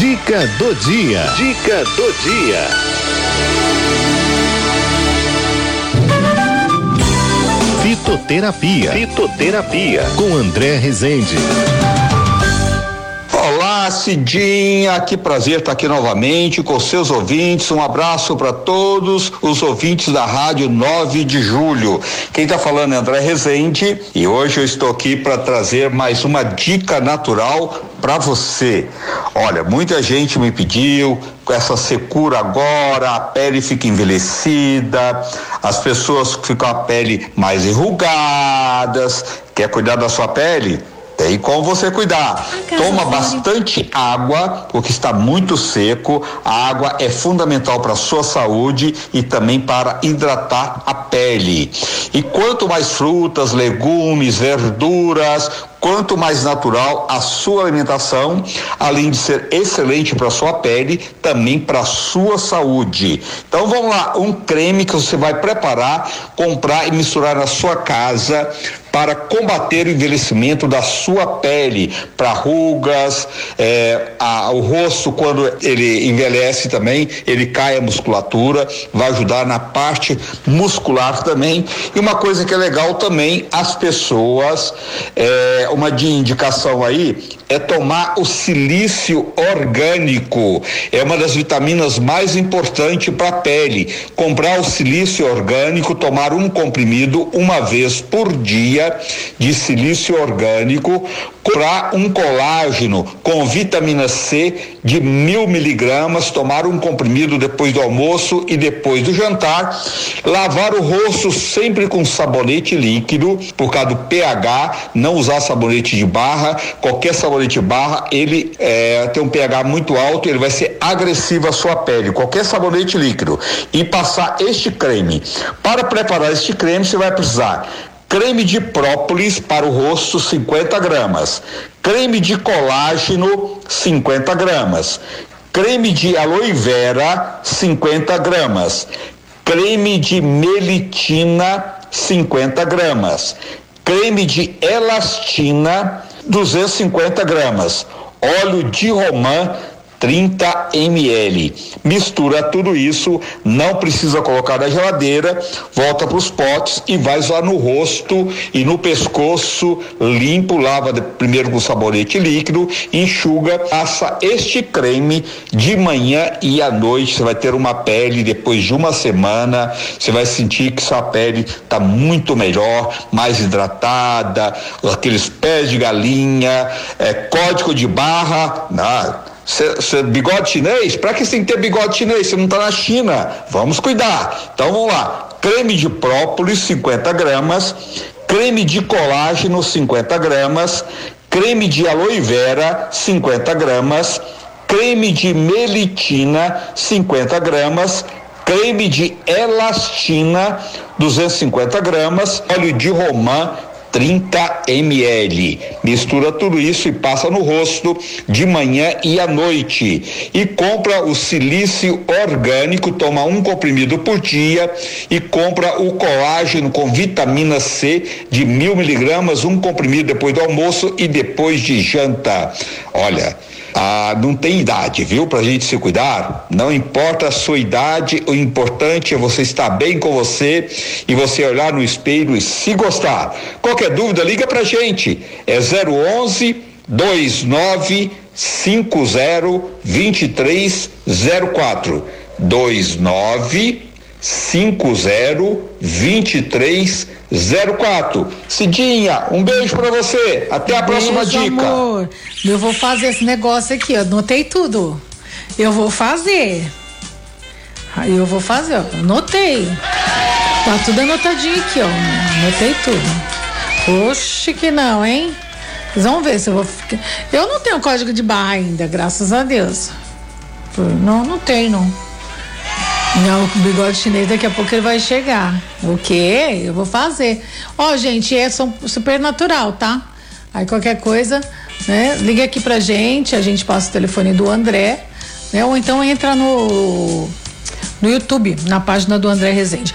Dica do dia. Dica do dia. Fitoterapia. Fitoterapia. Com André Rezende. Olá, Cidinha, que prazer estar aqui novamente com seus ouvintes. Um abraço para todos os ouvintes da Rádio 9 de Julho. Quem está falando é André Rezende e hoje eu estou aqui para trazer mais uma dica natural para você. Olha, muita gente me pediu com essa secura agora, a pele fica envelhecida, as pessoas ficam a pele mais enrugadas. Quer cuidar da sua pele? Tem como você cuidar. Toma bastante água, porque está muito seco. A água é fundamental para a sua saúde e também para hidratar a pele. E quanto mais frutas, legumes, verduras, quanto mais natural a sua alimentação, além de ser excelente para sua pele, também para sua saúde. Então vamos lá, um creme que você vai preparar, comprar e misturar na sua casa para combater o envelhecimento da sua pele, para rugas, é, a, o rosto quando ele envelhece também, ele cai a musculatura, vai ajudar na parte muscular também. E uma coisa que é legal também, as pessoas, é, uma de indicação aí é tomar o silício orgânico. É uma das vitaminas mais importantes para a pele. Comprar o silício orgânico, tomar um comprimido uma vez por dia de silício orgânico, comprar um colágeno com vitamina C de mil miligramas, tomar um comprimido depois do almoço e depois do jantar, lavar o rosto sempre com sabonete líquido, por causa do pH, não usar sabonete de barra, qualquer sabonete de barra, ele é, tem um pH muito alto, ele vai ser agressivo à sua pele, qualquer sabonete líquido, e passar este creme. Para preparar este creme, você vai precisar creme de própolis para o rosto 50 gramas, creme de colágeno 50 gramas, creme de aloe vera 50 gramas, creme de melitina 50 gramas, creme de elastina 250 gramas, óleo de romã 30 ml. Mistura tudo isso, não precisa colocar na geladeira, volta para os potes e vai lá no rosto e no pescoço, limpo, lava primeiro com sabonete líquido, enxuga, passa este creme de manhã e à noite. Você vai ter uma pele depois de uma semana, você vai sentir que sua pele está muito melhor, mais hidratada, aqueles pés de galinha, é, código de barra, nada Cê, cê, bigode chinês? Pra que você tem que ter bigode chinês? Você não tá na China. Vamos cuidar. Então vamos lá. Creme de própolis, 50 gramas. Creme de colágeno, 50 gramas. Creme de aloe vera, 50 gramas. Creme de melitina, 50 gramas. Creme de elastina, 250 gramas. Óleo de romã, 30 ml. Mistura tudo isso e passa no rosto de manhã e à noite. E compra o silício orgânico, toma um comprimido por dia e compra o colágeno com vitamina C de mil miligramas, um comprimido depois do almoço e depois de janta. Olha, ah, não tem idade, viu? Pra gente se cuidar. Não importa a sua idade, o importante é você estar bem com você e você olhar no espelho e se gostar. Qualquer dúvida, liga pra gente. É 011 29 50 2304 29 50 2304. Cidinha, um beijo para você. Até a beijo, próxima dica. Amor. Eu vou fazer esse negócio aqui, ó. Anotei tudo. Eu vou fazer. Aí eu vou fazer, ó. Anotei. Tá tudo anotadinho aqui, ó. Anotei tudo. Oxe, que não, hein? Vocês vão ver se eu vou ficar. Eu não tenho código de barra ainda, graças a Deus. Não, não tenho, não. Não, o bigode chinês daqui a pouco ele vai chegar. O quê? Eu vou fazer. Ó, oh, gente, é super natural, tá? Aí qualquer coisa, né? Liga aqui pra gente, a gente passa o telefone do André, né? Ou então entra no no YouTube, na página do André Rezende.